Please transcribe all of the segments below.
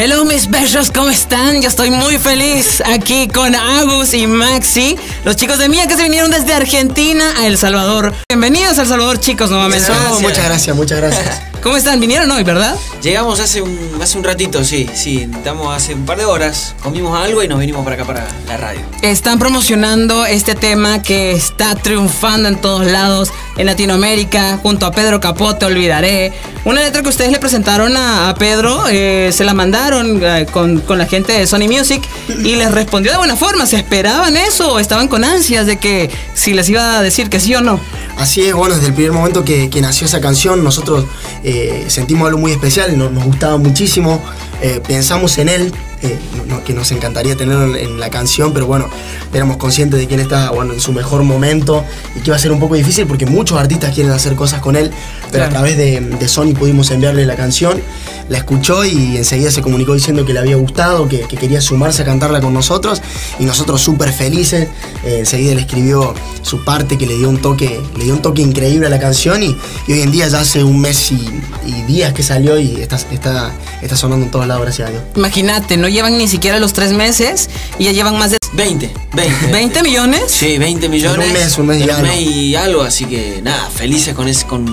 Hello mis besos, ¿cómo están? Yo estoy muy feliz aquí con Agus y Maxi, los chicos de Mía que se vinieron desde Argentina a El Salvador. Bienvenidos a El Salvador chicos nuevamente. Muchas gracias, muchas gracias. ¿Cómo están? ¿Vinieron hoy, verdad? Llegamos hace un, hace un ratito, sí, sí. Estamos hace un par de horas, comimos algo y nos vinimos para acá, para la radio. Están promocionando este tema que está triunfando en todos lados, en Latinoamérica, junto a Pedro Capote, Olvidaré. Una letra que ustedes le presentaron a, a Pedro, eh, se la mandaron eh, con, con la gente de Sony Music y les respondió de buena forma. ¿Se esperaban eso o estaban con ansias de que si les iba a decir que sí o no? Así es, bueno, desde el primer momento que, que nació esa canción, nosotros eh, sentimos algo muy especial, nos, gustaba muchísimo, eh, pensamos en él, eh, no- que nos encantaría tenerlo en, la canción, pero bueno, éramos conscientes de que él está bueno, en su mejor momento y que iba a ser un poco difícil porque muchos artistas quieren hacer cosas con él, pero Claro. a través de, de Sony pudimos enviarle la canción, la escuchó y enseguida se comunicó diciendo que le había gustado, que, que quería sumarse a cantarla con nosotros y nosotros súper felices, eh, enseguida le escribió su parte que le dio un toque, le dio un toque increíble a la canción y, y hoy en día ya hace un mes y, y días que salió y está, está, está sonando en todos lados, gracias a Dios. Imagínate, no llevan ni siquiera los tres meses y ya llevan más de 20, 20. 20 millones. Sí, 20 millones. En un mes, un mes y algo. y algo, así que nada, felices con ese, con,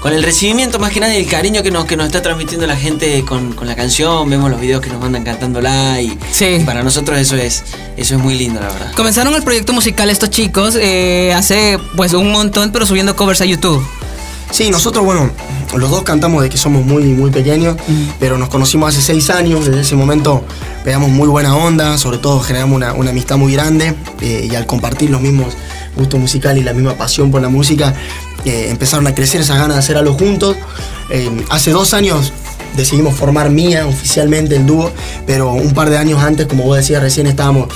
con el recibimiento más que nada y el cariño que nos, que nos está transmitiendo la gente con, con la canción, vemos los videos que nos mandan cantándola y, Sí. y para nosotros eso es, eso es muy lindo, la verdad. Comenzaron el proyecto musical estos chicos eh, hace pues un montón, pero subiendo covers a YouTube. Sí, nosotros, bueno, los dos cantamos de que somos muy, muy pequeños, pero nos conocimos hace seis años, desde ese momento pegamos muy buena onda, sobre todo generamos una, una amistad muy grande eh, y al compartir los mismos gustos musicales y la misma pasión por la música, eh, empezaron a crecer esas ganas de hacer algo juntos. Eh, hace dos años decidimos formar Mía oficialmente el dúo, pero un par de años antes, como vos decías recién, estábamos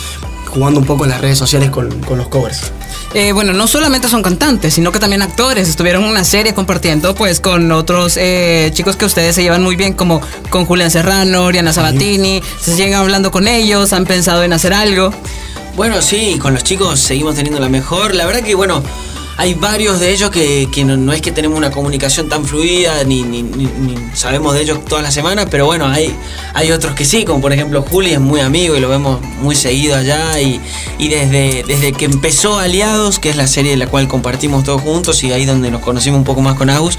jugando un poco en las redes sociales con, con los covers. Eh, bueno, no solamente son cantantes, sino que también actores. Estuvieron en una serie compartiendo pues con otros eh, chicos que ustedes se llevan muy bien, como con Julián Serrano, Oriana Sabatini. Se llegan hablando con ellos, han pensado en hacer algo. Bueno, sí, con los chicos seguimos teniendo la mejor. La verdad que, bueno, hay varios de ellos que, que no, es que tenemos una comunicación tan fluida, ni, sabemos de ellos todas las semanas, pero bueno, hay, hay otros que sí, como por ejemplo Juli es muy amigo y lo vemos muy seguido allá. Y, y desde, desde que empezó Aliados, que es la serie en la cual compartimos todos juntos y ahí donde nos conocimos un poco más con Agus,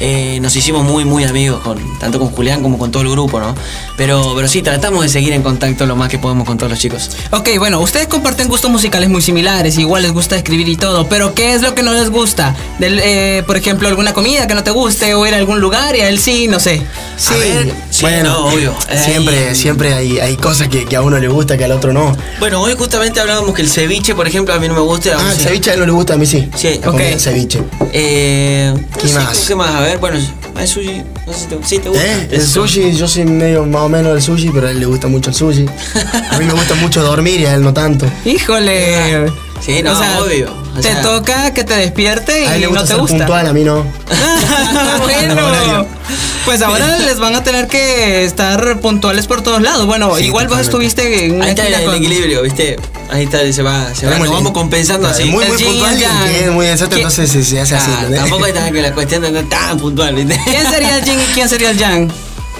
eh, nos hicimos muy, muy amigos, con, tanto con Julián como con todo el grupo, ¿no? Pero, pero sí, tratamos de seguir en contacto lo más que podemos con todos los chicos. Ok, bueno, ustedes comparten gustos musicales muy similares, igual les gusta escribir y todo, pero ¿qué es lo que no les gusta? Del, eh, por ejemplo, alguna comida que no te guste o ir a algún lugar y a él sí, no sé. Sí, ver, sí, bueno, no, obvio. Siempre, siempre hay, hay cosas que, que a uno le gusta, que al otro no. Bueno, hoy justamente hablábamos que el ceviche, por ejemplo, a mí no me gusta. Ah, el sí. ceviche a él no le gusta, a mí sí. Sí, ok. del ceviche. Eh, no ¿Qué sé, más? ¿Qué más? A ver, bueno, el sushi, no sé si te, sí, te gusta. ¿Eh? El sushi, yo soy medio más o menos del sushi, pero a él le gusta mucho el sushi. A mí me gusta mucho dormir y a él no tanto. Híjole. Sí, no, obvio. O te sea- toca que te despierte A él y le gusta no te ser gusta. puntual, a mí no. bueno, pues ahora les van a tener que estar puntuales por todos lados. Bueno, Sí, igual vos totalmente. estuviste en Ahí está el, con- equilibrio, ¿viste? Ahí está, se va, se va, nos vamos compensando así. Muy, muy y puntual y muy exacto, ¿Qué? entonces se, se hace así. Ah, ¿entendés? tampoco está que la cuestión de no es tan puntual, ¿viste? ¿Quién sería el yin y quién sería el yang?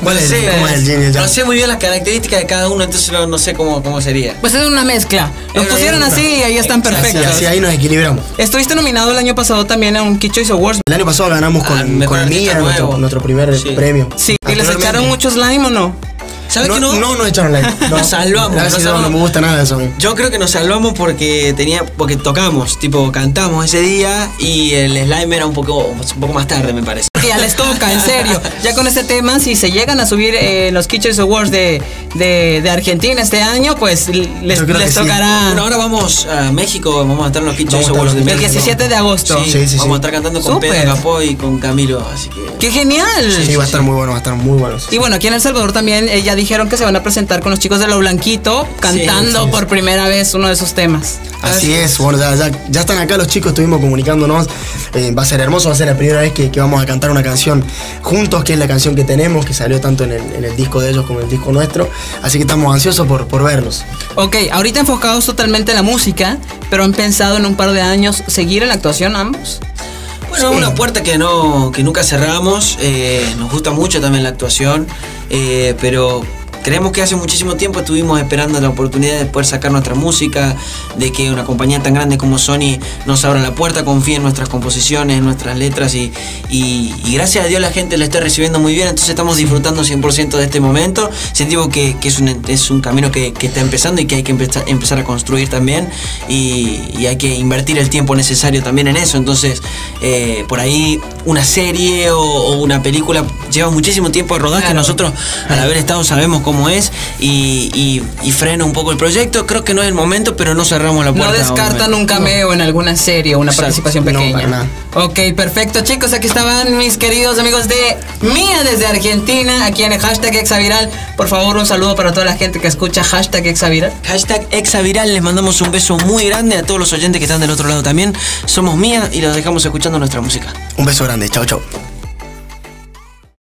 ¿Cuál No es? sé, ¿Cómo es el y el yang? No sé muy bien las características de cada uno, entonces no, no sé cómo, cómo sería. Pues es una mezcla. Los pusieron así y ahí están perfectos. así ahí nos equilibramos. Estuviste nominado el año pasado también a un Kid Choice Awards. El año pasado ganamos Ah, con, mejor con Mía nuestro, nuestro primer Sí. premio. Sí, ¿y les echaron mucho slime o no? ¿Sabes no, que no? no? nos echaron like. No. Nos salvamos, Gracias, nos no, no salvamos. me gusta nada de eso a mí. Yo creo que nos salvamos porque tenía, porque tocamos, tipo cantamos ese día y el slime era un poco, un poco más tarde, me parece. Que ya les toca, en serio. Ya con este tema, si se llegan a subir eh, los Choice Awards de, de, de Argentina este año, pues les, les que sí. tocará Bueno, ahora vamos a México, vamos a estar en los estar Awards de los el México. 17 de agosto. Sí, Sí, sí, vamos sí. a estar cantando con Súper. Pedro Capó y con Camilo, así que... ¡Qué genial! Sí, va a estar muy bueno, va a estar muy bueno. Y bueno, aquí en El Salvador también eh, ya dijeron que se van a presentar con los chicos de Lo Blanquito cantando sí. por primera vez uno de esos temas. Así es, bueno, ya, ya- ya están acá los chicos, estuvimos comunicándonos. Eh, va a ser hermoso, va a ser la primera vez que, que vamos a cantar una canción juntos, que es la canción que tenemos, que salió tanto en el, en el disco de ellos como en el disco nuestro. Así que estamos ansiosos por, por verlos. Ok, ahorita enfocados totalmente en la música, pero han pensado en un par de años seguir en la actuación ambos. Bueno, una puerta que no que nunca cerramos. eh, nos gusta mucho también la actuación, eh, pero creemos que hace muchísimo tiempo estuvimos esperando la oportunidad de poder sacar nuestra música, de que una compañía tan grande como Sony nos abra la puerta, confíe en nuestras composiciones, en nuestras letras y, y, gracias a Dios la gente la está recibiendo muy bien, entonces estamos disfrutando 100% de este momento, sentimos que, que es, un, es un camino que, que, está empezando y que hay que empezar, empezar a construir también y, y, hay que invertir el tiempo necesario también en eso, entonces eh, por ahí una serie o, o, una película lleva muchísimo tiempo de rodaje, claro. nosotros al haber estado sabemos cómo es y, y, y, frena un poco el proyecto. Creo que no es el momento, pero no cerramos la puerta. No descartan un cameo no. en alguna serie o una Exacto. participación pequeña. No, ok, perfecto, chicos. Aquí estaban mis queridos amigos de Mía desde Argentina, aquí en el hashtag Exaviral. Por favor, un saludo para toda la gente que escucha hashtag Exaviral. Hashtag Exaviral. Les mandamos un beso muy grande a todos los oyentes que están del otro lado también. Somos Mía y los dejamos escuchando nuestra música. Un beso grande. Chao, chao.